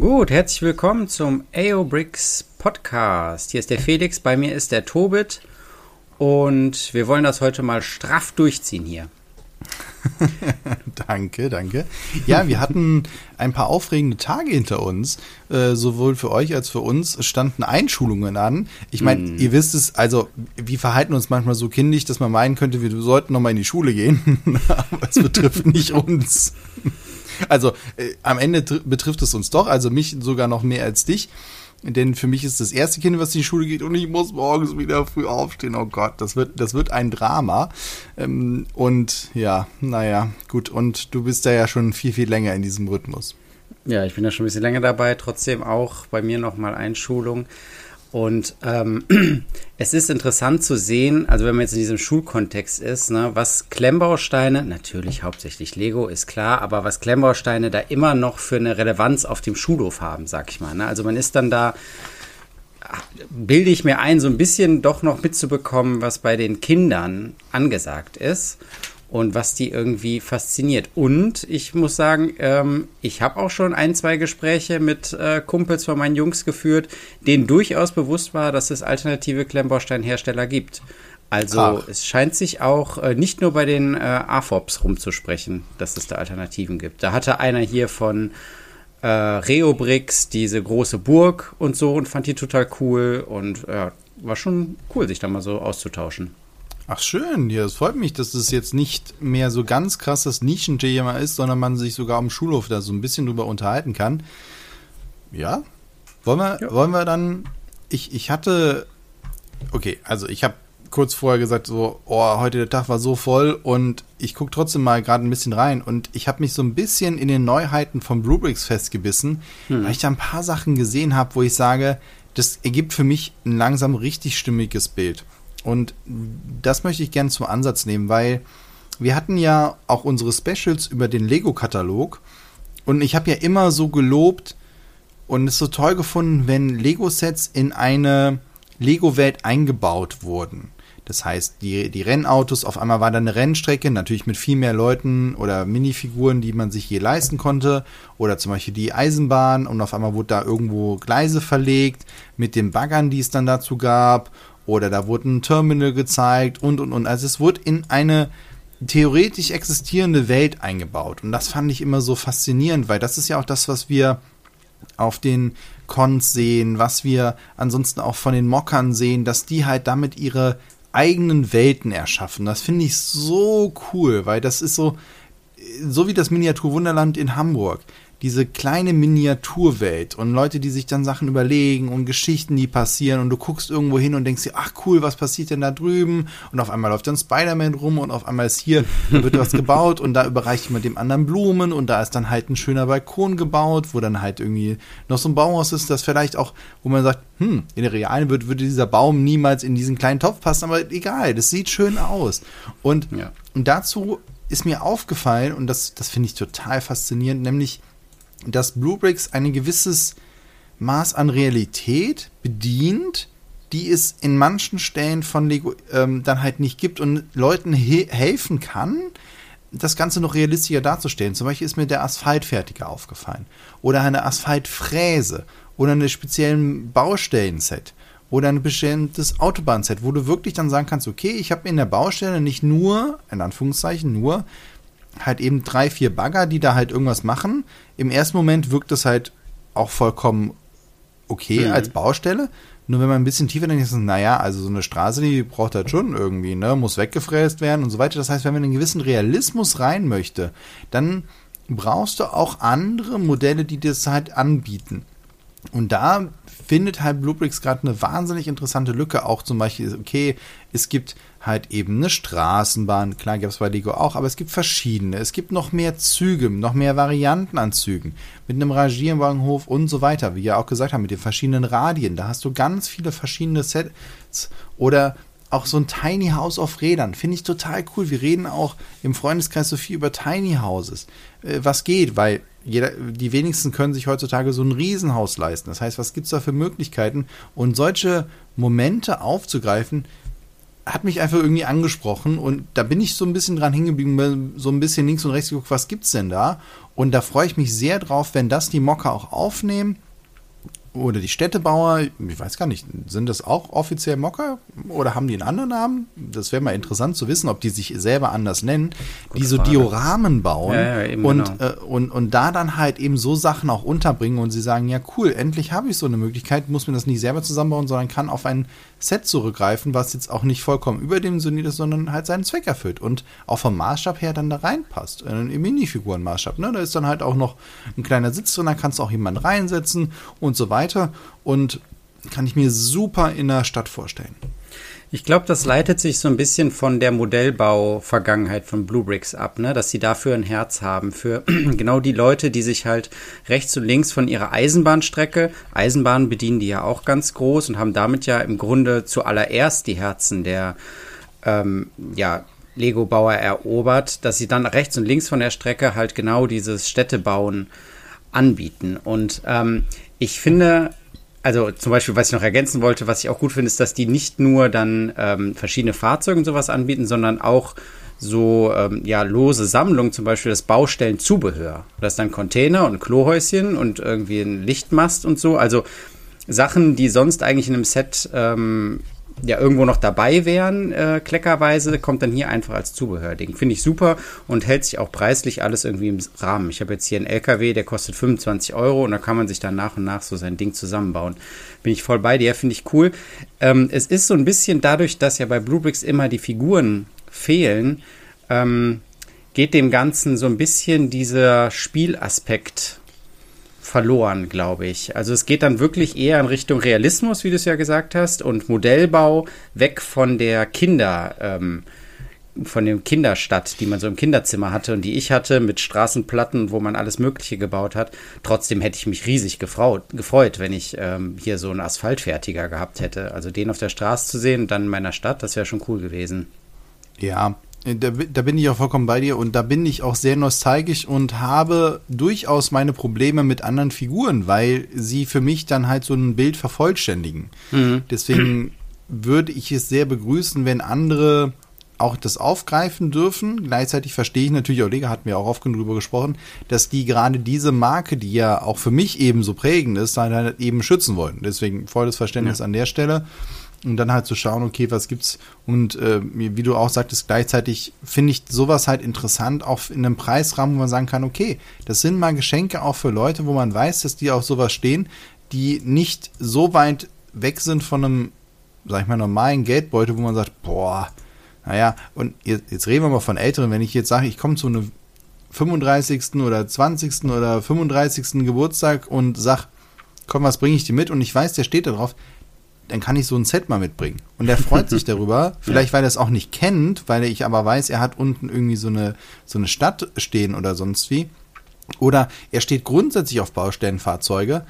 Gut, herzlich willkommen zum AO Bricks Podcast. Hier ist der Felix, bei mir ist der Tobit und wir wollen das heute mal straff durchziehen hier. danke, danke. Ja, wir hatten ein paar aufregende Tage hinter uns. Äh, sowohl für euch als für uns standen Einschulungen an. Ich meine, mm. ihr wisst es, also wir verhalten uns manchmal so kindisch, dass man meinen könnte, wir sollten nochmal in die Schule gehen. Aber es betrifft nicht uns. Also äh, am Ende betrifft es uns doch, also mich sogar noch mehr als dich. Denn für mich ist das erste Kind, was in die Schule geht und ich muss morgens wieder früh aufstehen. Oh Gott, das wird, das wird ein Drama. Ähm, und ja, naja, gut. Und du bist da ja schon viel, viel länger in diesem Rhythmus. Ja, ich bin da schon ein bisschen länger dabei. Trotzdem auch bei mir nochmal Einschulung. Und ähm, es ist interessant zu sehen, also wenn man jetzt in diesem Schulkontext ist, ne, was Klemmbausteine, natürlich hauptsächlich Lego, ist klar, aber was Klemmbausteine da immer noch für eine Relevanz auf dem Schulhof haben, sag ich mal. Ne? Also man ist dann da, bilde ich mir ein, so ein bisschen doch noch mitzubekommen, was bei den Kindern angesagt ist und was die irgendwie fasziniert. Und ich muss sagen, ähm, ich habe auch schon ein, zwei Gespräche mit äh, Kumpels von meinen Jungs geführt, denen durchaus bewusst war, dass es alternative Klemmbausteinhersteller gibt. Also Ach. es scheint sich auch äh, nicht nur bei den äh, AFOPs rumzusprechen, dass es da Alternativen gibt. Da hatte einer hier von äh, Reobrix diese große Burg und so und fand die total cool und äh, war schon cool, sich da mal so auszutauschen. Ach schön, ja, es freut mich, dass es jetzt nicht mehr so ganz krasses Nischen-Thema ist, sondern man sich sogar am Schulhof da so ein bisschen drüber unterhalten kann. Ja, wollen wir, ja. wollen wir dann, ich, ich hatte, okay, also ich habe kurz vorher gesagt, so, oh, heute der Tag war so voll und ich gucke trotzdem mal gerade ein bisschen rein und ich habe mich so ein bisschen in den Neuheiten von Bluebricks festgebissen, hm. weil ich da ein paar Sachen gesehen habe, wo ich sage, das ergibt für mich ein langsam richtig stimmiges Bild. Und das möchte ich gerne zum Ansatz nehmen, weil wir hatten ja auch unsere Specials über den Lego-Katalog. Und ich habe ja immer so gelobt und es so toll gefunden, wenn Lego-Sets in eine Lego-Welt eingebaut wurden. Das heißt, die, die Rennautos, auf einmal war da eine Rennstrecke, natürlich mit viel mehr Leuten oder Minifiguren, die man sich je leisten konnte. Oder zum Beispiel die Eisenbahn und auf einmal wurde da irgendwo Gleise verlegt mit den Baggern, die es dann dazu gab oder da wurde ein Terminal gezeigt und und und. Also es wurde in eine theoretisch existierende Welt eingebaut. Und das fand ich immer so faszinierend, weil das ist ja auch das, was wir auf den Cons sehen, was wir ansonsten auch von den Mockern sehen, dass die halt damit ihre eigenen Welten erschaffen. Das finde ich so cool, weil das ist so, so wie das Miniaturwunderland in Hamburg diese kleine Miniaturwelt und Leute, die sich dann Sachen überlegen und Geschichten, die passieren und du guckst irgendwo hin und denkst dir, ach cool, was passiert denn da drüben? Und auf einmal läuft dann Spider-Man rum und auf einmal ist hier, da wird was gebaut und da überreicht jemand dem anderen Blumen und da ist dann halt ein schöner Balkon gebaut, wo dann halt irgendwie noch so ein Bauhaus ist, das vielleicht auch, wo man sagt, hm, in der realen Welt würde dieser Baum niemals in diesen kleinen Topf passen, aber egal, das sieht schön aus. Und, ja. und dazu ist mir aufgefallen, und das, das finde ich total faszinierend, nämlich dass Bluebricks ein gewisses Maß an Realität bedient, die es in manchen Stellen von Lego ähm, dann halt nicht gibt und Leuten he helfen kann, das Ganze noch realistischer darzustellen. Zum Beispiel ist mir der Asphaltfertiger aufgefallen oder eine Asphaltfräse oder eine speziellen Baustellenset oder ein bestimmtes Autobahnset, wo du wirklich dann sagen kannst, okay, ich habe in der Baustelle nicht nur, in Anführungszeichen, nur halt eben drei, vier Bagger, die da halt irgendwas machen. Im ersten Moment wirkt das halt auch vollkommen okay mhm. als Baustelle. Nur wenn man ein bisschen tiefer denkt, ist es, naja, also so eine Straße, die braucht halt schon irgendwie, ne, muss weggefräst werden und so weiter. Das heißt, wenn man einen gewissen Realismus rein möchte, dann brauchst du auch andere Modelle, die das halt anbieten. Und da findet halt Bluebricks gerade eine wahnsinnig interessante Lücke. Auch zum Beispiel, okay, es gibt halt eben eine Straßenbahn, klar gibt es bei Lego auch, aber es gibt verschiedene. Es gibt noch mehr Züge, noch mehr Varianten an Zügen, mit einem Rangierwagenhof und so weiter, wie wir auch gesagt haben, mit den verschiedenen Radien. Da hast du ganz viele verschiedene Sets oder auch so ein Tiny House auf Rädern. Finde ich total cool. Wir reden auch im Freundeskreis so viel über Tiny Houses. Äh, was geht, weil jeder, die wenigsten können sich heutzutage so ein Riesenhaus leisten. Das heißt, was gibt es da für Möglichkeiten? Und solche Momente aufzugreifen, hat mich einfach irgendwie angesprochen und da bin ich so ein bisschen dran hingeblieben, so ein bisschen links und rechts geguckt, was gibt's denn da? Und da freue ich mich sehr drauf, wenn das die Mocker auch aufnehmen oder die Städtebauer, ich weiß gar nicht, sind das auch offiziell Mocker oder haben die einen anderen Namen? Das wäre mal interessant zu wissen, ob die sich selber anders nennen, Gute die so Frage. Dioramen bauen ja, ja, und, genau. äh, und, und da dann halt eben so Sachen auch unterbringen und sie sagen, ja cool, endlich habe ich so eine Möglichkeit, muss mir das nicht selber zusammenbauen, sondern kann auf ein Set zurückgreifen, was jetzt auch nicht vollkommen überdimensioniert ist, sondern halt seinen Zweck erfüllt und auch vom Maßstab her dann da reinpasst. Im Minifigurenmaßstab. Ne? Da ist dann halt auch noch ein kleiner Sitz drin, da kannst du auch jemanden reinsetzen und so weiter. Und kann ich mir super in der Stadt vorstellen. Ich glaube, das leitet sich so ein bisschen von der Modellbau-Vergangenheit von Blue Bricks ab, ne? dass sie dafür ein Herz haben, für genau die Leute, die sich halt rechts und links von ihrer Eisenbahnstrecke, Eisenbahnen bedienen die ja auch ganz groß und haben damit ja im Grunde zuallererst die Herzen der ähm, ja, Lego-Bauer erobert, dass sie dann rechts und links von der Strecke halt genau dieses Städtebauen anbieten. Und ähm, ich finde, also zum Beispiel, was ich noch ergänzen wollte, was ich auch gut finde, ist, dass die nicht nur dann ähm, verschiedene Fahrzeuge und sowas anbieten, sondern auch so ähm, ja lose Sammlungen, zum Beispiel das Baustellenzubehör. Das ist dann Container und Klohäuschen und irgendwie ein Lichtmast und so. Also Sachen, die sonst eigentlich in einem Set ähm, ja irgendwo noch dabei wären, äh, kleckerweise, kommt dann hier einfach als Zubehörding. Finde ich super und hält sich auch preislich alles irgendwie im Rahmen. Ich habe jetzt hier einen LKW, der kostet 25 Euro und da kann man sich dann nach und nach so sein Ding zusammenbauen. Bin ich voll bei dir, finde ich cool. Ähm, es ist so ein bisschen dadurch, dass ja bei Bluebricks immer die Figuren fehlen, ähm, geht dem Ganzen so ein bisschen dieser Spielaspekt verloren, glaube ich. Also es geht dann wirklich eher in Richtung Realismus, wie du es ja gesagt hast, und Modellbau weg von der Kinder, ähm, von dem Kinderstadt, die man so im Kinderzimmer hatte und die ich hatte mit Straßenplatten, wo man alles Mögliche gebaut hat. Trotzdem hätte ich mich riesig gefreut, gefreut wenn ich ähm, hier so einen Asphaltfertiger gehabt hätte. Also den auf der Straße zu sehen und dann in meiner Stadt, das wäre schon cool gewesen. Ja, da, da, bin ich auch vollkommen bei dir und da bin ich auch sehr nostalgisch und habe durchaus meine Probleme mit anderen Figuren, weil sie für mich dann halt so ein Bild vervollständigen. Mhm. Deswegen würde ich es sehr begrüßen, wenn andere auch das aufgreifen dürfen. Gleichzeitig verstehe ich natürlich auch, Lega hatten wir auch oft drüber gesprochen, dass die gerade diese Marke, die ja auch für mich eben so prägend ist, halt eben schützen wollen. Deswegen volles Verständnis ja. an der Stelle und dann halt zu schauen, okay, was gibt's und äh, wie du auch sagtest, gleichzeitig finde ich sowas halt interessant, auch in einem Preisrahmen, wo man sagen kann, okay, das sind mal Geschenke auch für Leute, wo man weiß, dass die auf sowas stehen, die nicht so weit weg sind von einem, sag ich mal, normalen Geldbeutel, wo man sagt, boah, naja, und jetzt, jetzt reden wir mal von Älteren, wenn ich jetzt sage, ich komme zu einem 35. oder 20. oder 35. Geburtstag und sag, komm, was bringe ich dir mit? Und ich weiß, der steht da drauf, dann kann ich so ein Set mal mitbringen. Und der freut sich darüber, vielleicht weil er es auch nicht kennt, weil ich aber weiß, er hat unten irgendwie so eine, so eine Stadt stehen oder sonst wie. Oder er steht grundsätzlich auf Baustellenfahrzeuge.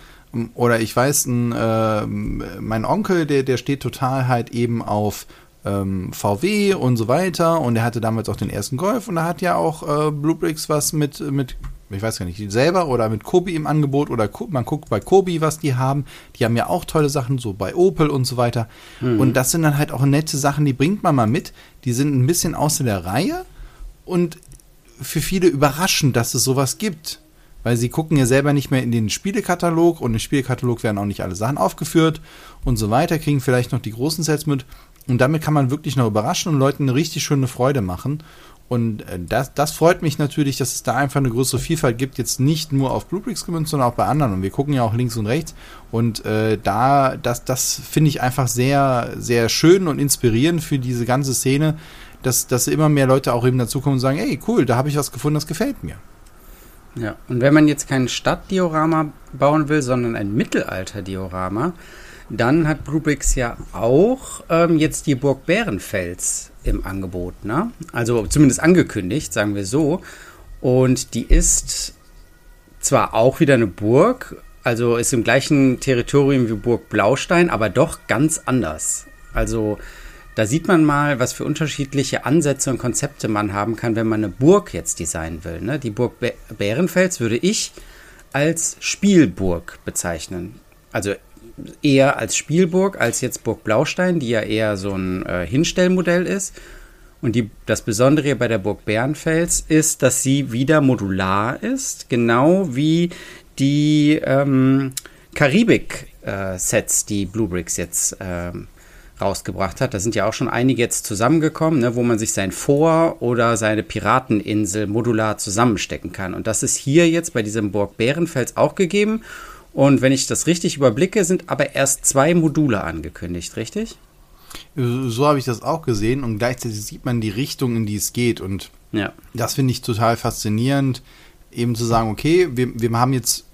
Oder ich weiß, ein, äh, mein Onkel, der, der steht total halt eben auf ähm, VW und so weiter. Und er hatte damals auch den ersten Golf und er hat ja auch äh, Bluebricks was mit, mit ich weiß gar nicht, selber oder mit Kobi im Angebot oder man guckt bei Kobi, was die haben. Die haben ja auch tolle Sachen, so bei Opel und so weiter. Mhm. Und das sind dann halt auch nette Sachen, die bringt man mal mit. Die sind ein bisschen außer der Reihe und für viele überraschend, dass es sowas gibt. Weil sie gucken ja selber nicht mehr in den Spielekatalog und im Spielekatalog werden auch nicht alle Sachen aufgeführt und so weiter, kriegen vielleicht noch die großen Sets mit. Und damit kann man wirklich noch überraschen und Leuten eine richtig schöne Freude machen. Und äh, das, das freut mich natürlich, dass es da einfach eine größere Vielfalt gibt, jetzt nicht nur auf Bluebricks gemünzt, sondern auch bei anderen. Und wir gucken ja auch links und rechts. Und äh, da, das, das finde ich einfach sehr, sehr schön und inspirierend für diese ganze Szene, dass, dass immer mehr Leute auch eben dazukommen und sagen, ey, cool, da habe ich was gefunden, das gefällt mir. Ja, und wenn man jetzt kein Stadtdiorama bauen will, sondern ein Mittelalter-Diorama, dann hat Bluebricks ja auch ähm, jetzt die Burg Bärenfels im Angebot, ne? Also zumindest angekündigt, sagen wir so. Und die ist zwar auch wieder eine Burg, also ist im gleichen Territorium wie Burg Blaustein, aber doch ganz anders. Also da sieht man mal, was für unterschiedliche Ansätze und Konzepte man haben kann, wenn man eine Burg jetzt designen will. Ne? Die Burg Bärenfels würde ich als Spielburg bezeichnen. Also eher als Spielburg als jetzt Burg Blaustein, die ja eher so ein äh, Hinstellmodell ist. Und die, das Besondere bei der Burg Bärenfels ist, dass sie wieder modular ist, genau wie die ähm, Karibik-Sets, äh, die Bluebricks jetzt ähm, rausgebracht hat. Da sind ja auch schon einige jetzt zusammengekommen, ne, wo man sich sein Vor- oder seine Pirateninsel modular zusammenstecken kann. Und das ist hier jetzt bei diesem Burg Bärenfels auch gegeben. Und wenn ich das richtig überblicke, sind aber erst zwei Module angekündigt, richtig? So habe ich das auch gesehen und gleichzeitig sieht man die Richtung, in die es geht. Und ja. das finde ich total faszinierend, eben zu sagen, okay, wir, wir haben jetzt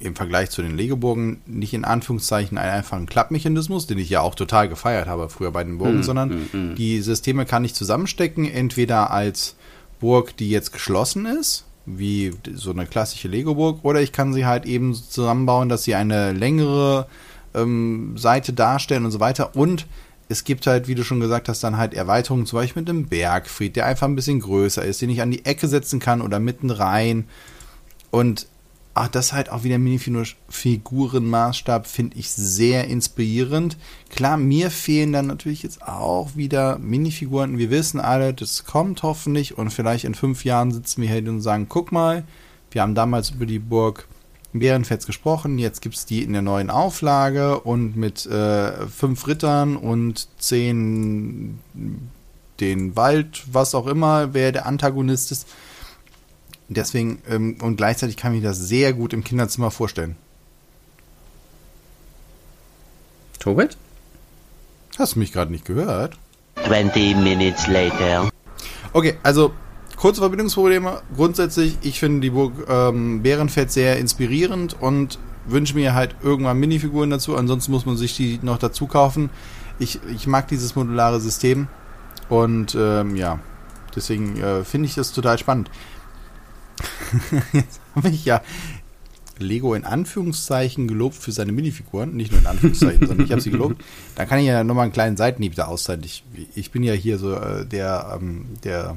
im Vergleich zu den Legeburgen nicht in Anführungszeichen einen einfachen Klappmechanismus, den ich ja auch total gefeiert habe früher bei den Burgen, mm, sondern mm, mm. die Systeme kann ich zusammenstecken, entweder als Burg, die jetzt geschlossen ist, wie so eine klassische Lego-Burg, oder ich kann sie halt eben zusammenbauen, dass sie eine längere ähm, Seite darstellen und so weiter. Und es gibt halt, wie du schon gesagt hast, dann halt Erweiterungen, zum Beispiel mit einem Bergfried, der einfach ein bisschen größer ist, den ich an die Ecke setzen kann oder mitten rein. Und Ach, das halt auch wieder Minifigurenmaßstab finde ich sehr inspirierend. Klar, mir fehlen dann natürlich jetzt auch wieder Minifiguren. Wir wissen alle, das kommt hoffentlich und vielleicht in fünf Jahren sitzen wir hier und sagen, guck mal, wir haben damals über die Burg Bärenfels gesprochen, jetzt gibt es die in der neuen Auflage und mit äh, fünf Rittern und zehn den Wald, was auch immer, wer der Antagonist ist. Deswegen, ähm, und gleichzeitig kann ich mir das sehr gut im Kinderzimmer vorstellen. Tobit? Hast du mich gerade nicht gehört? 20 minutes later. Okay, also kurze Verbindungsprobleme. Grundsätzlich, ich finde die Burg ähm, Bärenfett sehr inspirierend und wünsche mir halt irgendwann Minifiguren dazu. Ansonsten muss man sich die noch dazu kaufen. Ich, ich mag dieses modulare System und ähm, ja, deswegen äh, finde ich das total spannend. Jetzt habe ich ja Lego in Anführungszeichen gelobt für seine Minifiguren. Nicht nur in Anführungszeichen, sondern ich habe sie gelobt. Da kann ich ja nochmal einen kleinen Seitenhieb da auszahlen. Ich, ich bin ja hier so äh, der, ähm, der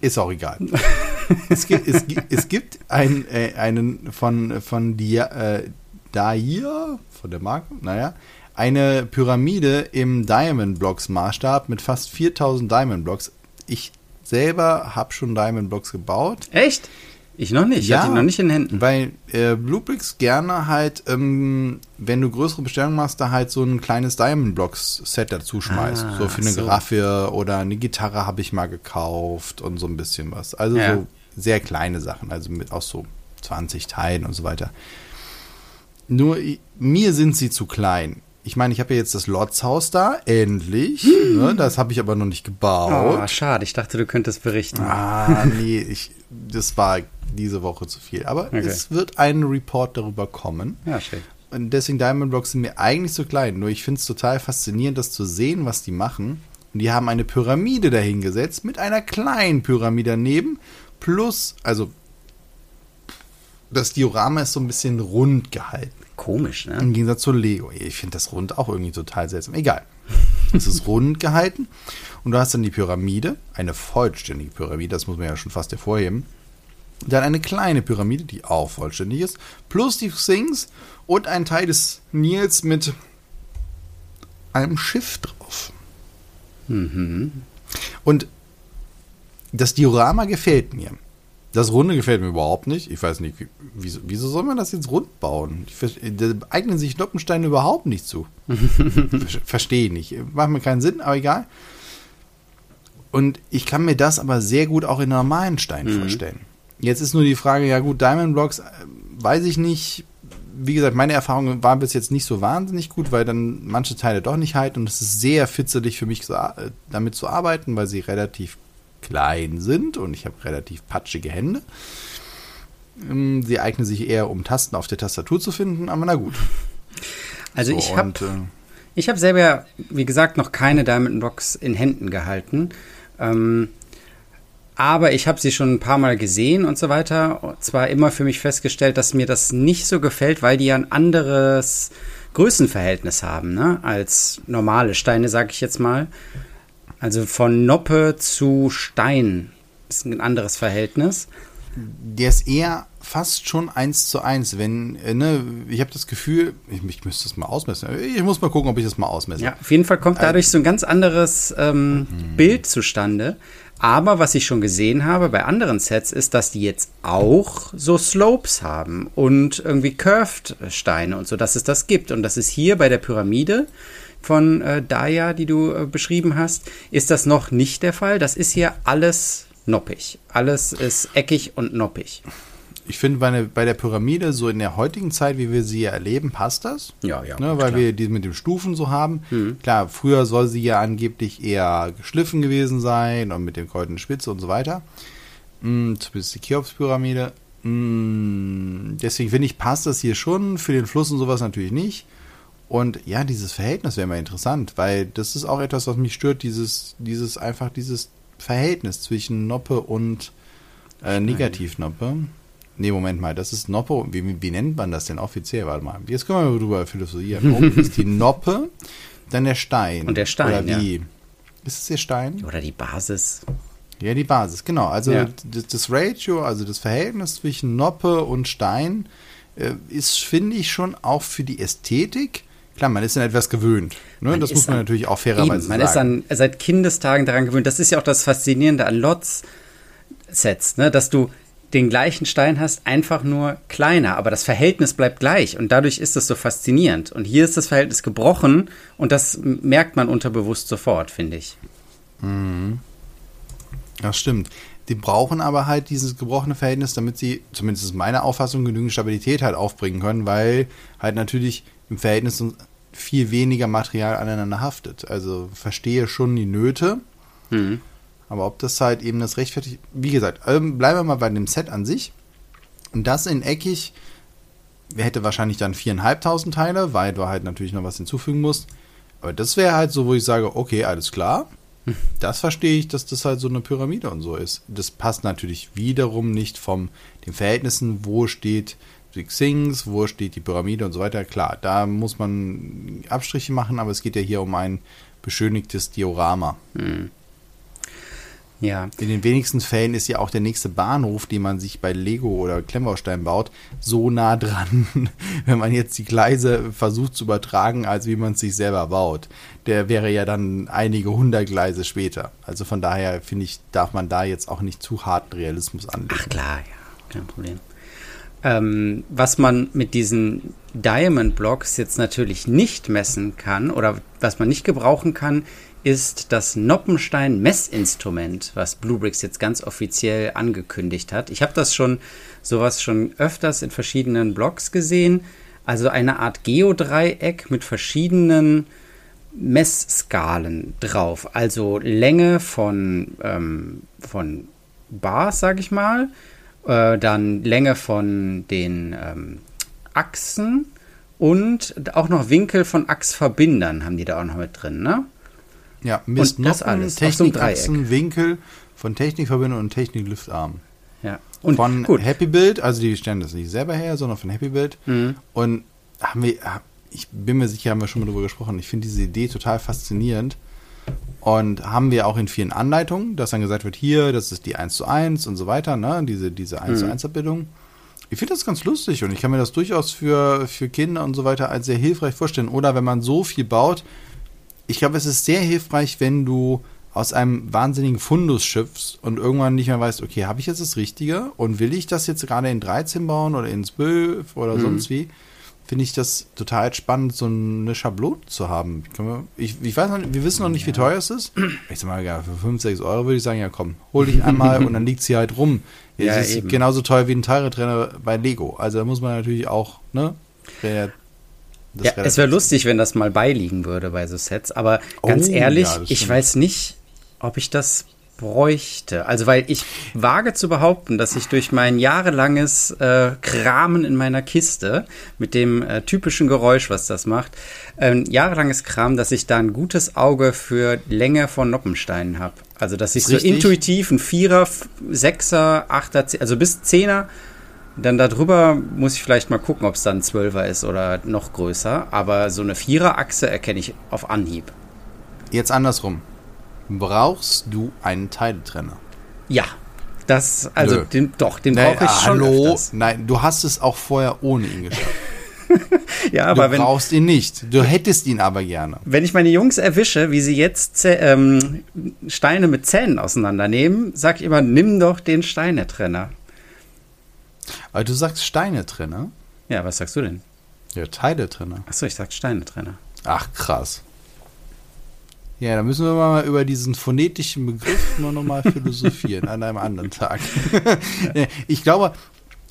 ist auch egal. es, gibt, es, es gibt ein, äh, einen von, von Dia, äh, Daia, von der Marke, naja, eine Pyramide im Diamond Blocks Maßstab mit fast 4000 Diamond Blocks. Ich selber habe schon Diamond Blocks gebaut. Echt? Ich noch nicht. Ja, ich hatte ihn noch nicht in Händen. Weil äh, Bluebricks gerne halt, ähm, wenn du größere Bestellungen machst, da halt so ein kleines Diamond Blocks Set dazu schmeißt. Ah, so für eine so. Graffe oder eine Gitarre habe ich mal gekauft und so ein bisschen was. Also ja. so sehr kleine Sachen, also mit auch so 20 Teilen und so weiter. Nur mir sind sie zu klein ich meine, ich habe ja jetzt das Lotshaus da, endlich. Hm. Ne, das habe ich aber noch nicht gebaut. Oh, schade. Ich dachte, du könntest berichten. Ah, nee, ich, das war diese Woche zu viel. Aber okay. es wird ein Report darüber kommen. Ja, schön. Und deswegen Diamond Blocks sind mir eigentlich zu klein. Nur ich finde es total faszinierend, das zu sehen, was die machen. Und die haben eine Pyramide dahingesetzt mit einer kleinen Pyramide daneben. Plus, also das Diorama ist so ein bisschen rund gehalten. Komisch, ne? Im Gegensatz zu Lego. Ich finde das rund auch irgendwie total seltsam. Egal. es ist rund gehalten. Und du hast dann die Pyramide, eine vollständige Pyramide, das muss man ja schon fast hervorheben. Dann eine kleine Pyramide, die auch vollständig ist, plus die Sphinx und ein Teil des Nils mit einem Schiff drauf. Mhm. Und das Diorama gefällt mir. Das Runde gefällt mir überhaupt nicht. Ich weiß nicht, wie, wieso, wieso soll man das jetzt rund bauen? da eignen sich Noppensteine überhaupt nicht zu. Verstehe nicht. Macht mir keinen Sinn, aber egal. Und ich kann mir das aber sehr gut auch in normalen Steinen mhm. vorstellen. Jetzt ist nur die Frage, ja gut, Diamond Blocks, äh, weiß ich nicht. Wie gesagt, meine Erfahrungen waren bis jetzt nicht so wahnsinnig gut, weil dann manche Teile doch nicht halten und es ist sehr fitzelig für mich, äh, damit zu arbeiten, weil sie relativ klein sind und ich habe relativ patschige Hände. Ähm, sie eignen sich eher, um Tasten auf der Tastatur zu finden, aber na gut. Also so, ich habe äh, ich habe selber, wie gesagt, noch keine Diamond Box in Händen gehalten. Ähm, aber ich habe sie schon ein paar Mal gesehen und so weiter. Zwar immer für mich festgestellt, dass mir das nicht so gefällt, weil die ja ein anderes Größenverhältnis haben, ne? als normale Steine, sage ich jetzt mal. Also von Noppe zu Stein ist ein anderes Verhältnis. der ist eher fast schon eins zu eins. Wenn, äh, ne, ich habe das Gefühl, ich, ich müsste das mal ausmessen. Ich muss mal gucken, ob ich das mal ausmesse. Ja, auf jeden Fall kommt dadurch so ein ganz anderes ähm, Bild zustande. Aber was ich schon gesehen habe bei anderen Sets ist, dass die jetzt auch so Slopes haben und irgendwie Curved Steine und so, dass es das gibt. Und das ist hier bei der Pyramide von äh, Daya, die du äh, beschrieben hast, ist das noch nicht der Fall. Das ist hier alles noppig. Alles ist eckig und noppig. Ich finde, bei, bei der Pyramide, so in der heutigen Zeit, wie wir sie erleben, passt das. Ja, ja, Ne, weil klar. Mhm. wir die mit den Stufen so haben. Klar, früher soll sie ja angeblich eher geschliffen gewesen sein und mit dem goldenen Spitze und so weiter. Mm, zumindest die Cheops-Pyramide. Mm, deswegen finde ich, passt das hier schon. Für den Fluss und sowas natürlich nicht. Und ja, dieses Verhältnis wäre mal interessant, weil das ist auch etwas, was mich stört, dieses, dieses einfach dieses Verhältnis zwischen Noppe und äh, Negativnoppe. Nee, Moment mal, das ist Noppe. Wie, wie, nennt man das denn offiziell? Warte mal. Jetzt können wir mal drüber philosophieren. Oben ist die Noppe, dann der Stein. Und der Stein, Oder wie? Ist es der Stein? Oder die Basis. Ja, die Basis, genau. Also Ja. das, das Ratio, also das Verhältnis zwischen Noppe und Stein äh, ist, finde ich, schon auch für die Ästhetik. Klar, man ist an etwas gewöhnt. Ne? Das muss man an- natürlich auch fairerweise Eben, man sagen. ist an, seit Kindestagen daran gewöhnt. Das ist ja auch das Faszinierende an Lots-Sets, ne? dass du den gleichen Stein hast, einfach nur kleiner, aber das Verhältnis bleibt gleich und dadurch ist es so faszinierend. Und hier ist das Verhältnis gebrochen und das merkt man unterbewusst sofort, finde ich. Das stimmt. Die brauchen aber halt dieses gebrochene Verhältnis, damit sie, zumindest ist meine Auffassung, genügend Stabilität halt aufbringen können, weil halt natürlich im Verhältnis viel weniger Material aneinander haftet. Also verstehe schon die Nöte, aber ob das halt eben das rechtfertigt, wie gesagt, ähm, bleiben wir mal bei dem Set an sich. Und das in eckig, wer hätte wahrscheinlich dann viereinhalbtausend Teile, weil du halt natürlich noch was hinzufügen musst. Aber das wäre halt so, wo ich sage, okay, alles klar. Das verstehe ich, dass das halt so eine Pyramide und so ist. Das passt natürlich wiederum nicht vom den Verhältnissen, wo steht Things, wo steht die Pyramide und so weiter. Klar, da muss man Abstriche machen, aber es geht ja hier um ein beschönigtes Diorama. Ja, In den wenigsten Fällen ist ja auch der nächste Bahnhof, den man sich bei Lego oder Klemmbaustein baut, so nah dran, wenn man jetzt die Gleise versucht zu übertragen, als wie man es sich selber baut. Der wäre ja dann einige hundert Gleise später. Also von daher finde ich, darf man da jetzt auch nicht zu harten Realismus anlegen. ach klar, ja, kein Problem. Ähm, was man mit diesen Diamond Blocks jetzt natürlich nicht messen kann oder was man nicht gebrauchen kann, ist das Noppenstein-Messinstrument, was Bluebricks jetzt ganz offiziell angekündigt hat. Ich habe das schon sowas schon öfters in verschiedenen Blogs gesehen. Also eine Art Geodreieck mit verschiedenen Messskalen drauf. Also Länge von, ähm, von Bars, sage ich mal. Äh, dann Länge von den ähm, Achsen und auch noch Winkel von Achsverbindern haben die da auch noch mit drin, ne? Ja, Mist, Und das alles Technikachsen, Winkel von Technikverbindung und Techniklüftarm. Ja. Und von gut. Happy Build, also die stellen das nicht selber her, sondern von Happy Build. Mhm. Und haben wir, ich bin mir sicher, haben wir schon mal drüber gesprochen. Ich finde diese Idee total faszinierend. Und haben wir auch in vielen Anleitungen, dass dann gesagt wird, hier, das ist die 1 zu 1 und so weiter, ne? Diese, diese 1 zu Mhm. 1 Abbildung. Ich finde das ganz lustig und ich kann mir das durchaus für, für Kinder und so weiter als sehr hilfreich vorstellen. Oder wenn man so viel baut, ich glaube, es ist sehr hilfreich, wenn du aus einem wahnsinnigen Fundus schöpfst und irgendwann nicht mehr weißt, okay, habe ich jetzt das Richtige und will ich das jetzt gerade in 13 bauen oder in 12 oder sonst wie, finde ich das total spannend, so eine Schablone zu haben. Ich, ich weiß noch, wir wissen noch nicht, wie teuer es ist. Ich sag mal, ja, für 5, 6 Euro würde ich sagen, ja komm, hol dich einmal und dann liegt sie halt rum. Ja, es ist eben. genauso teuer wie ein Teiletrenner bei Lego. Also da muss man natürlich auch, ne? Ja, es wäre lustig, wenn das mal beiliegen würde bei so Sets, aber ganz Oh, ehrlich, ja, ich weiß nicht, ob ich das bräuchte. Also, weil ich wage zu behaupten, dass ich durch mein jahrelanges äh, Kramen in meiner Kiste mit dem äh, typischen Geräusch, was das macht, ähm, jahrelanges Kram, dass ich da ein gutes Auge für Länge von Noppensteinen habe. Also, dass ich so Richtig. intuitiv ein Vierer, Sechser, Achter, also bis Zehner dann darüber muss ich vielleicht mal gucken, ob es dann ein Zwölfer ist oder noch größer. Aber so eine Viererachse erkenne ich auf Anhieb. Jetzt andersrum. Brauchst du einen Teiletrenner? Ja, Das, also Nö. den, doch, den brauche ich schon hallo? öfters. Nein, du hast es auch vorher ohne ihn geschafft. Ja, Du aber wenn, brauchst ihn nicht. Du hättest ihn aber gerne. wenn ich meine Jungs erwische, wie sie jetzt ähm, Steine mit Zähnen auseinandernehmen, sag ich immer, nimm doch den Steinetrenner. Aber du sagst Steinetrenner? Ja, was sagst du denn? Ja, Teiletrenner. Achso, ich sag Steinetrenner. Ach, krass. Ja, da müssen wir mal über diesen phonetischen Begriff mal nochmal philosophieren an einem anderen Tag. Ich glaube,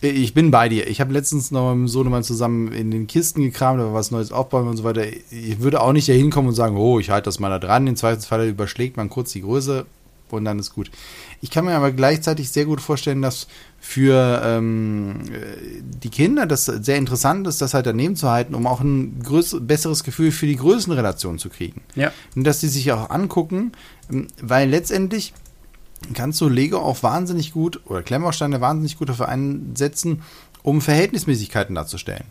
ich bin bei dir. Ich habe letztens noch mit dem Sohnemann zusammen in den Kisten gekramt, aber was Neues aufbauen und so weiter. Ich würde auch nicht da hinkommen und sagen, oh, ich halte das mal da dran. Im Zweifelsfall überschlägt man kurz die Größe und dann ist gut. Ich kann mir aber gleichzeitig sehr gut vorstellen, dass für ähm, äh, die Kinder das sehr interessant ist, das halt daneben zu halten, um auch ein besseres Gefühl für die Größenrelation zu kriegen. Ja. Und dass die sich auch angucken, ähm, weil letztendlich kannst du Lego auch wahnsinnig gut oder Klemmbausteine wahnsinnig gut dafür einsetzen, um Verhältnismäßigkeiten darzustellen.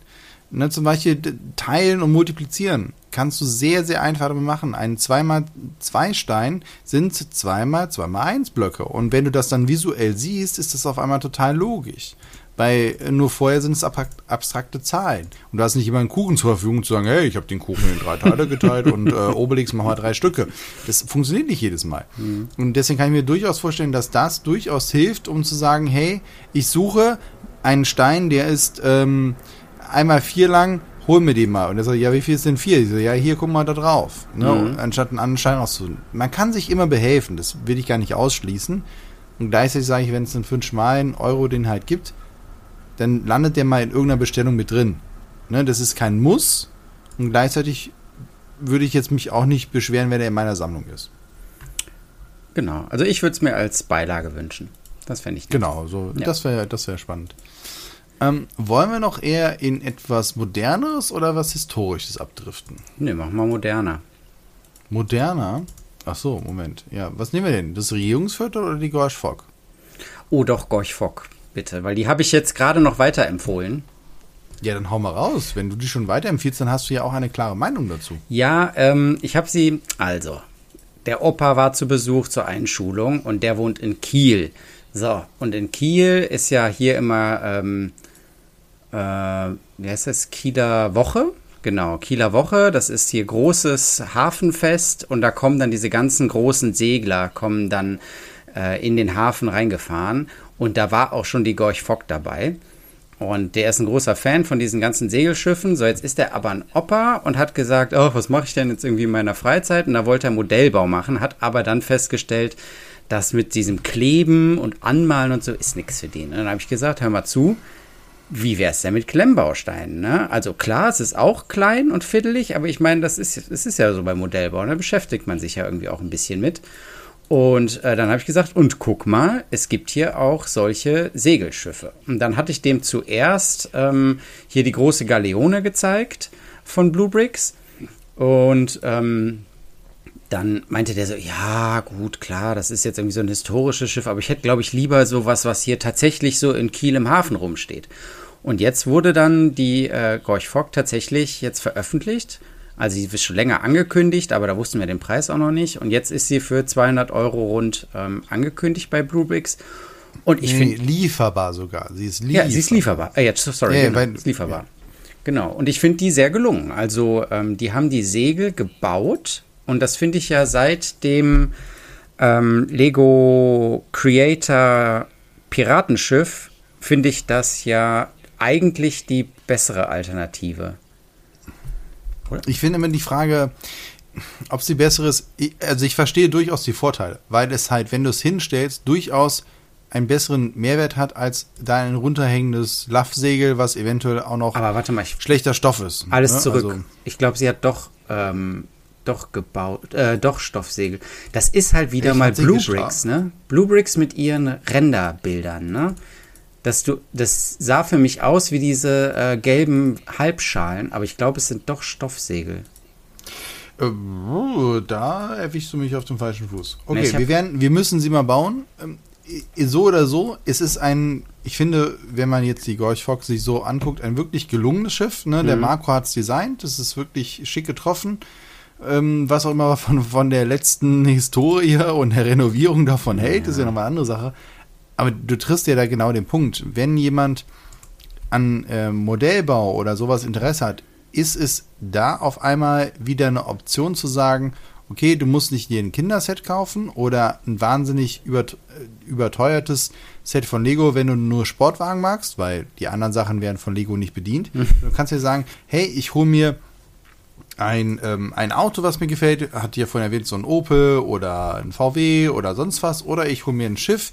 Ne, zum Beispiel teilen und multiplizieren kannst du sehr, sehr einfach damit machen. Ein 2x2 Stein sind 2x2x1 Blöcke. Und wenn du das dann visuell siehst, ist das auf einmal total logisch. Bei äh, nur vorher sind es abstrakt- abstrakte Zahlen. Und du hast nicht immer einen Kuchen zur Verfügung zu sagen, hey, ich habe den Kuchen in drei Teile geteilt und äh, Obelix machen wir drei Stücke. Das funktioniert nicht jedes Mal. Und deswegen kann ich mir durchaus vorstellen, dass das durchaus hilft, um zu sagen, hey, ich suche einen Stein, der ist ähm, einmal vier lang, hol mir den mal. Und er sagt, ja, wie viel ist denn vier? Ich so, ja, hier, guck mal da drauf. Ne? Und Anstatt einen anderen Stein auszusuchen. Man kann sich immer behelfen, das will ich gar nicht ausschließen. Und gleichzeitig sage ich, wenn es einen einen schmalen Euro den halt gibt, dann landet der mal in irgendeiner Bestellung mit drin. Ne? Das ist kein Muss. Und gleichzeitig würde ich jetzt mich auch nicht beschweren, wenn er in meiner Sammlung ist. Genau. Also ich würde es mir als Beilage wünschen. Das fände ich nett. Genau, so, Ja. das wäre das wär spannend. Ähm, wollen wir noch eher in etwas Moderneres oder was Historisches abdriften? Nee, machen wir moderner. Moderner? Ach so, Moment. Ja, was nehmen wir denn? Das Regierungsviertel oder die Gorsch Fock? Oh doch, Gorch Fock, bitte. Weil die habe ich jetzt gerade noch weiterempfohlen. Ja, dann hau mal raus. Wenn du die schon weiterempfiehlst, dann hast du ja auch eine klare Meinung dazu. Ja, ähm, ich habe sie. Also, der Opa war zu Besuch zur Einschulung und der wohnt in Kiel. So, und in Kiel ist ja hier immer, ähm, äh, wie heißt das? Kieler Woche? Genau, Kieler Woche. Das ist hier großes Hafenfest und da kommen dann diese ganzen großen Segler, kommen dann äh, in den Hafen reingefahren und da war auch schon die Gorch Fock dabei. Und der ist ein großer Fan von diesen ganzen Segelschiffen. So, jetzt ist er aber ein Opa und hat gesagt, oh, was mache ich denn jetzt irgendwie in meiner Freizeit? Und da wollte er Modellbau machen, hat aber dann festgestellt, dass mit diesem Kleben und Anmalen und so ist nichts für den. Und dann habe ich gesagt, hör mal zu, wie wäre es denn mit Klemmbausteinen? Ne? Also klar, es ist auch klein und fiddelig, aber ich meine, das ist, es ist ja so beim Modellbau, da beschäftigt man sich ja irgendwie auch ein bisschen mit. Und äh, dann habe ich gesagt, und guck mal, es gibt hier auch solche Segelschiffe. Und dann hatte ich dem zuerst ähm, hier die große Galeone gezeigt von Blue Bricks. Und ähm, dann meinte der so, ja, gut, klar, das ist jetzt irgendwie so ein historisches Schiff, aber ich hätte, glaube ich, lieber sowas, was hier tatsächlich so in Kiel im Hafen rumsteht. Und jetzt wurde dann die äh, Gorch Fock tatsächlich jetzt veröffentlicht. Also sie ist schon länger angekündigt, aber da wussten wir den Preis auch noch nicht. Und jetzt ist sie für 200 Euro rund ähm, angekündigt bei Bluebricks. Und ich Nee, finde, lieferbar sogar. Sie ist lieferbar. ja, sie ist lieferbar. Äh, jetzt, sorry, Ja, ja, genau, weil- ist lieferbar. Genau. Und ich finde die sehr gelungen. Also ähm, die haben die Segel gebaut und das finde ich ja seit dem ähm, Lego Creator Piratenschiff finde ich das ja eigentlich die bessere Alternative. Ich finde immer die Frage, ob sie besser ist. Also ich verstehe durchaus die Vorteile, weil es halt, wenn du es hinstellst, durchaus einen besseren Mehrwert hat als dein runterhängendes Laffsegel, was eventuell auch noch Aber warte mal, ich schlechter Stoff ist. Alles ne? zurück. Also, ich glaube, sie hat doch, ähm, doch gebaut, äh, doch Stoffsegel. Das ist halt wieder mal Blue. Bricks, ne? Blue Bricks mit ihren Renderbildern, ne? Dass du, das sah für mich aus wie diese äh, gelben Halbschalen, aber ich glaube, es sind doch Stoffsegel. äh, da erwischst du mich auf dem falschen Fuß. Okay, hab- wir werden, wir müssen sie mal bauen. Ähm, so oder so, es ist ein, ich finde, wenn man jetzt die Gorch Fox sich so anguckt, ein wirklich gelungenes Schiff. Ne? Mhm. Der Marco hat es designt, das ist wirklich schick getroffen. Ähm, was auch immer von, von der letzten Historie und der Renovierung davon hält, ist ja nochmal eine andere Sache. Aber du triffst ja da genau den Punkt. Wenn jemand an äh, Modellbau oder sowas Interesse hat, ist es da auf einmal wieder eine Option zu sagen, okay, du musst nicht dir ein Kinderset kaufen oder ein wahnsinnig übert überteuertes Set von Lego, wenn du nur Sportwagen magst, weil die anderen Sachen werden von Lego nicht bedient. Mhm. Du kannst dir sagen, hey, ich hole mir ein, ähm, ein Auto, was mir gefällt, hat hier vorhin erwähnt, so ein Opel oder ein VW oder sonst was, oder ich hole mir ein Schiff,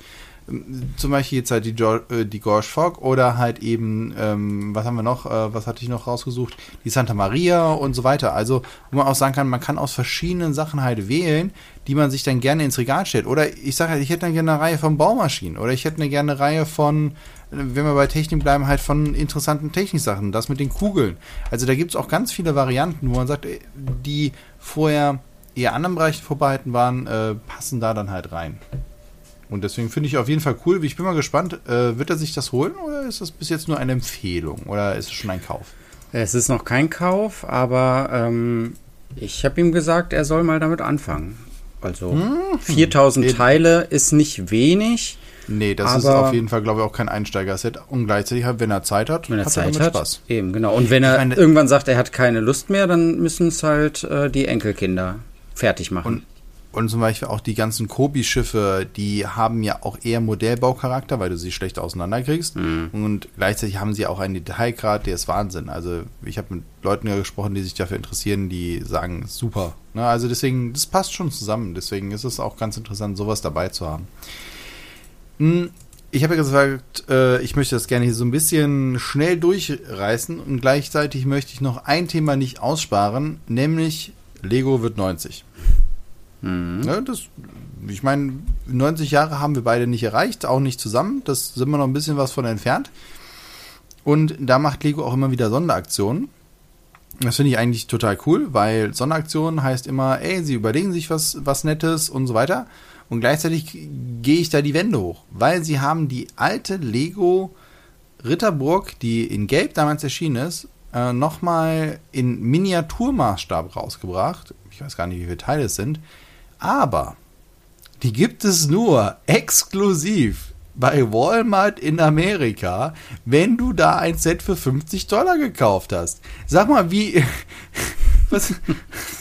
zum Beispiel jetzt halt die, äh, die Gorge Fog oder halt eben, ähm, was haben wir noch, äh, was hatte ich noch rausgesucht, die Santa Maria und so weiter. Also, wo man auch sagen kann, man kann aus verschiedenen Sachen halt wählen, die man sich dann gerne ins Regal stellt. Oder ich sage halt, ich hätte dann gerne eine Reihe von Baumaschinen oder ich hätte eine gerne eine Reihe von, wenn wir bei Technik bleiben, halt von interessanten Techniksachen, das mit den Kugeln. Also da gibt es auch ganz viele Varianten, wo man sagt, die vorher eher anderen Bereichen vorbehalten waren, äh, passen da dann halt rein. Und deswegen finde ich auf jeden Fall cool. Ich bin mal gespannt, äh, wird er sich das holen oder ist das bis jetzt nur eine Empfehlung oder ist es schon ein Kauf? Es ist noch kein Kauf, aber ähm, ich habe ihm gesagt, er soll mal damit anfangen. Also hm, 4000 hm. Teile ist nicht wenig. Nee, das ist auf jeden Fall, glaube ich, auch kein Einsteiger-Set. Und gleichzeitig, wenn er Zeit hat, wenn er hat Zeit er hat, Spaß. Eben, genau. Und wenn er meine, irgendwann sagt, er hat keine Lust mehr, dann müssen es halt äh, die Enkelkinder fertig machen. Und und zum Beispiel auch die ganzen Kobi-Schiffe, die haben ja auch eher Modellbaucharakter, weil du sie schlecht auseinanderkriegst. Mhm. Und gleichzeitig haben sie auch einen Detailgrad, der ist Wahnsinn. Also ich habe mit Leuten gesprochen, die sich dafür interessieren, die sagen, super. Ne? Also deswegen, das passt schon zusammen. Deswegen ist es auch ganz interessant, sowas dabei zu haben. Hm, ich habe ja gesagt, äh, ich möchte das gerne hier so ein bisschen schnell durchreißen und gleichzeitig möchte ich noch ein Thema nicht aussparen, nämlich Lego wird 90. Mhm. Ja, das, ich meine, 90 Jahre haben wir beide nicht erreicht, auch nicht zusammen. Das sind wir noch ein bisschen was von entfernt. Und da macht Lego auch immer wieder Sonderaktionen. Das finde ich eigentlich total cool, weil Sonderaktionen heißt immer, ey, sie überlegen sich was, was Nettes und so weiter. Und gleichzeitig gehe ich da die Wände hoch, weil sie haben die alte Lego Ritterburg, die in Gelb damals erschienen ist, äh, nochmal in Miniaturmaßstab rausgebracht. Ich weiß gar nicht, wie viele Teile es sind. Aber die gibt es nur exklusiv bei Walmart in Amerika, wenn du da ein Set für 50 Dollar gekauft hast. Sag mal, wie. Was,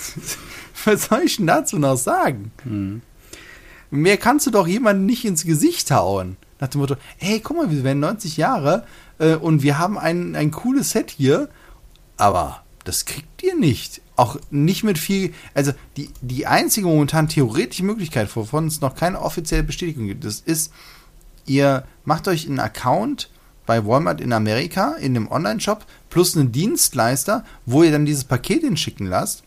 was soll ich denn dazu noch sagen? Hm. Mehr kannst du doch jemandem nicht ins Gesicht hauen. Nach dem Motto: hey, guck mal, wir werden 90 Jahre äh, und wir haben ein, ein cooles Set hier, aber das kriegt ihr nicht auch nicht mit viel, also die, die einzige momentan theoretische Möglichkeit, wovon es noch keine offizielle Bestätigung gibt, das ist, ihr macht euch einen Account bei Walmart in Amerika in dem Online-Shop plus einen Dienstleister, wo ihr dann dieses Paket hinschicken lasst.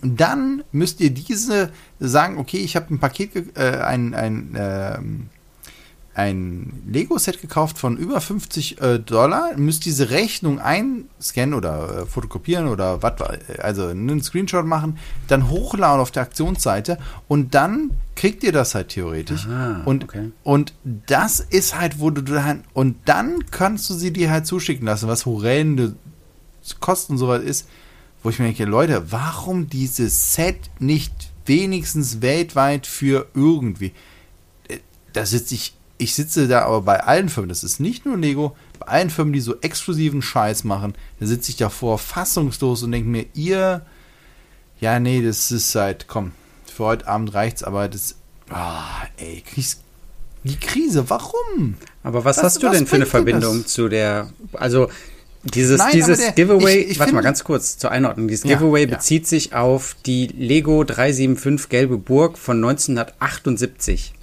Und dann müsst ihr diese sagen, okay, ich habe ein Paket, äh, ein, ein, äh, ein Lego-Set gekauft von über 50 äh, Dollar, müsst diese Rechnung einscannen oder äh, fotokopieren oder was, also einen Screenshot machen, dann hochladen auf der Aktionsseite und dann kriegt ihr das halt theoretisch. Aha, und, okay. und das ist halt, wo du dann, und dann kannst du sie dir halt zuschicken lassen, was horrende Kosten soweit ist, wo ich mir denke, Leute, warum dieses Set nicht wenigstens weltweit für irgendwie? Äh, da sitze ich ich sitze da aber bei allen Firmen, das ist nicht nur Lego, bei allen Firmen, die so exklusiven Scheiß machen, da sitze ich davor fassungslos und denke mir, ihr, ja, nee, das ist halt, komm, für heute Abend reicht's, aber das, ah, ey, kriegst die Krise, warum? Aber was, was hast du was denn für eine Verbindung zu der, also dieses, Nein, dieses der, Giveaway, ich, ich warte mal ganz kurz zur Einordnung. Dieses ja, Giveaway ja. bezieht sich auf die Lego 375 Gelbe Burg von 1978.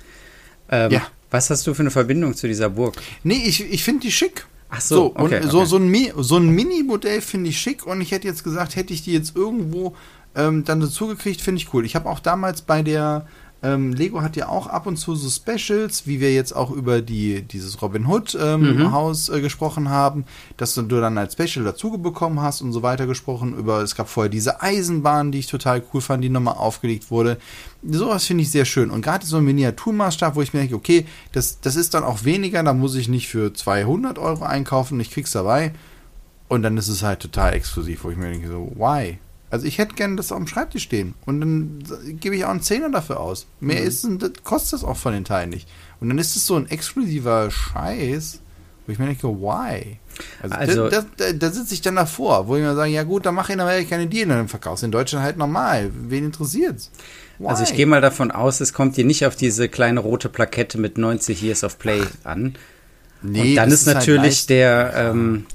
Ähm, ja. Was hast du für eine Verbindung zu dieser Burg? Nee, ich, ich finde die schick. Ach so, so, okay, und so, okay. so ein, so ein Mini-Modell finde ich schick und ich hätte jetzt gesagt, hätte ich die jetzt irgendwo ähm, dann dazu gekriegt, finde ich cool. Ich habe auch damals bei der ähm, Lego hat ja auch ab und zu so Specials, wie wir jetzt auch über die, dieses Robin Hood ähm, mhm. Haus äh, gesprochen haben, dass du dann als Special dazu bekommen hast und so weiter gesprochen. Über, es gab vorher diese Eisenbahn, die ich total cool fand, die nochmal aufgelegt wurde. Sowas finde ich sehr schön. Und gerade so ein Miniaturmaßstab, wo ich mir denke, okay, das, das ist dann auch weniger, da muss ich nicht für 200 Euro einkaufen, ich krieg's dabei. Und dann ist es halt total exklusiv, wo ich mir denke, so, why? Also ich hätte gerne das auf dem Schreibtisch stehen. Und dann gebe ich auch einen Zehner dafür aus. Mehr Mhm. ist, das kostet das auch von den Teilen nicht. Und dann ist es so ein exklusiver Scheiß, wo ich mir denke, why? Also, Also- da, da, da sitze ich dann davor, wo ich mir sage, ja gut, dann mach in Amerika eine Deal, dann verkaufst du in Deutschland halt normal. Wen interessiert's? Why? Also ich gehe mal davon aus, es kommt dir nicht auf diese kleine rote Plakette mit 90 Years of Play an. Nee, und dann das ist halt natürlich leicht- der ähm,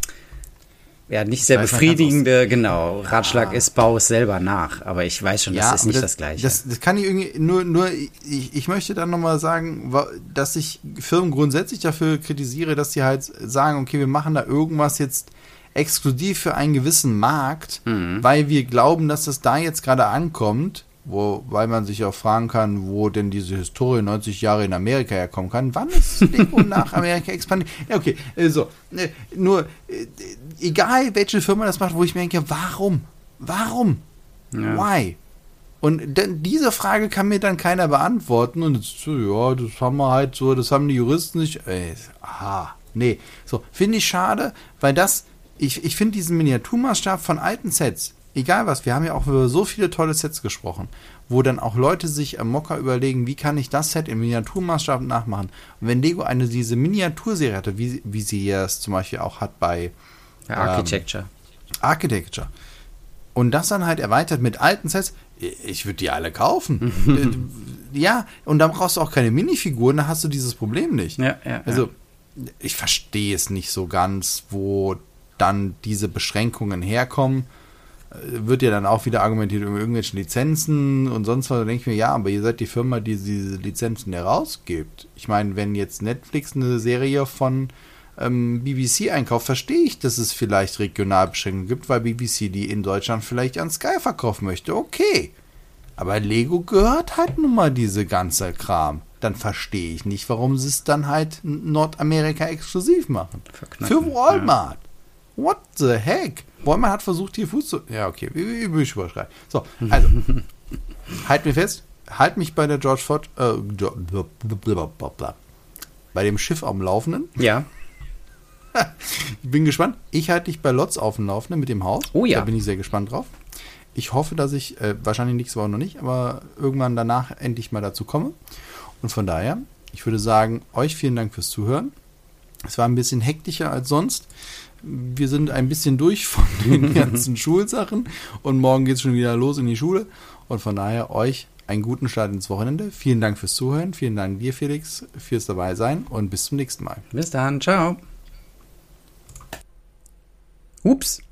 ja nicht sehr befriedigende, genau, Ratschlag ist, bau es selber nach. Aber ich weiß schon, das ist nicht das, Gleiche. Das, das kann ich irgendwie, nur, nur ich, ich möchte dann nochmal sagen, dass ich Firmen grundsätzlich dafür kritisiere, dass sie halt sagen, okay, wir machen da irgendwas jetzt exklusiv für einen gewissen Markt, Mhm. weil wir glauben, dass das da jetzt gerade ankommt, wo, weil man sich auch fragen kann, wo denn diese Historie 90 Jahre in Amerika herkommen kann. Wann ist Lego nach Amerika expandiert? Ja, okay, äh, so. Äh, Nur, äh, egal welche Firma das macht, wo ich mir denke, warum? Warum? Ja. Why? Und dann, diese Frage kann mir dann keiner beantworten. Und jetzt, so, ja, das haben wir halt so, das haben die Juristen nicht. Ey, aha, nee. So, finde ich schade, weil das, ich, ich finde diesen Miniaturmaßstab von alten Sets, egal was, wir haben ja auch über so viele tolle Sets gesprochen, wo dann auch Leute sich am Mocker überlegen, wie kann ich das Set im Miniaturmaßstab nachmachen. Und wenn Lego eine diese Miniaturserie hatte, wie, wie sie es zum Beispiel auch hat bei ja, Architecture. Architecture. Und das dann halt erweitert mit alten Sets. Ich würde die alle kaufen. Ja, und dann brauchst du auch keine Minifiguren, dann hast du dieses Problem nicht. Ja, ja, Also, ich verstehe es nicht so ganz, wo dann diese Beschränkungen herkommen. Wird ja dann auch wieder argumentiert über irgendwelche Lizenzen und sonst was. Da denke ich mir, ja, aber ihr seid die Firma, die diese Lizenzen herausgibt. Ich meine, wenn jetzt Netflix eine Serie von ähm, BBC einkauft, verstehe ich, dass es vielleicht Regionalbeschränkungen gibt, weil BBC die in Deutschland vielleicht an Sky verkaufen möchte. Okay. Aber Lego gehört halt nun mal diese ganze Kram. Dann verstehe ich nicht, warum sie es dann halt Nordamerika exklusiv machen. Für Walmart. What the heck? Walmart hat versucht, hier Fuß zu. Ja, okay, ich überschreiten. So, also. halt mir fest. Halt mich bei der George Ford. Äh, bei dem Schiff am Laufenden. Ja. Ich bin gespannt. Ich halte dich bei Lotz auf dem Laufenden mit dem Haus. Oh ja. Da bin ich sehr gespannt drauf. Ich hoffe, dass ich, äh, wahrscheinlich nächste Woche noch nicht, aber irgendwann danach endlich mal dazu komme. Und von daher, ich würde sagen, euch vielen Dank fürs Zuhören. Es war ein bisschen hektischer als sonst. Wir sind ein bisschen durch von den ganzen Schulsachen und morgen geht es schon wieder los in die Schule. Und von daher euch einen guten Start ins Wochenende. Vielen Dank fürs Zuhören. Vielen Dank dir, Felix, fürs dabei sein und bis zum nächsten Mal. Bis dann. Ciao. Ups.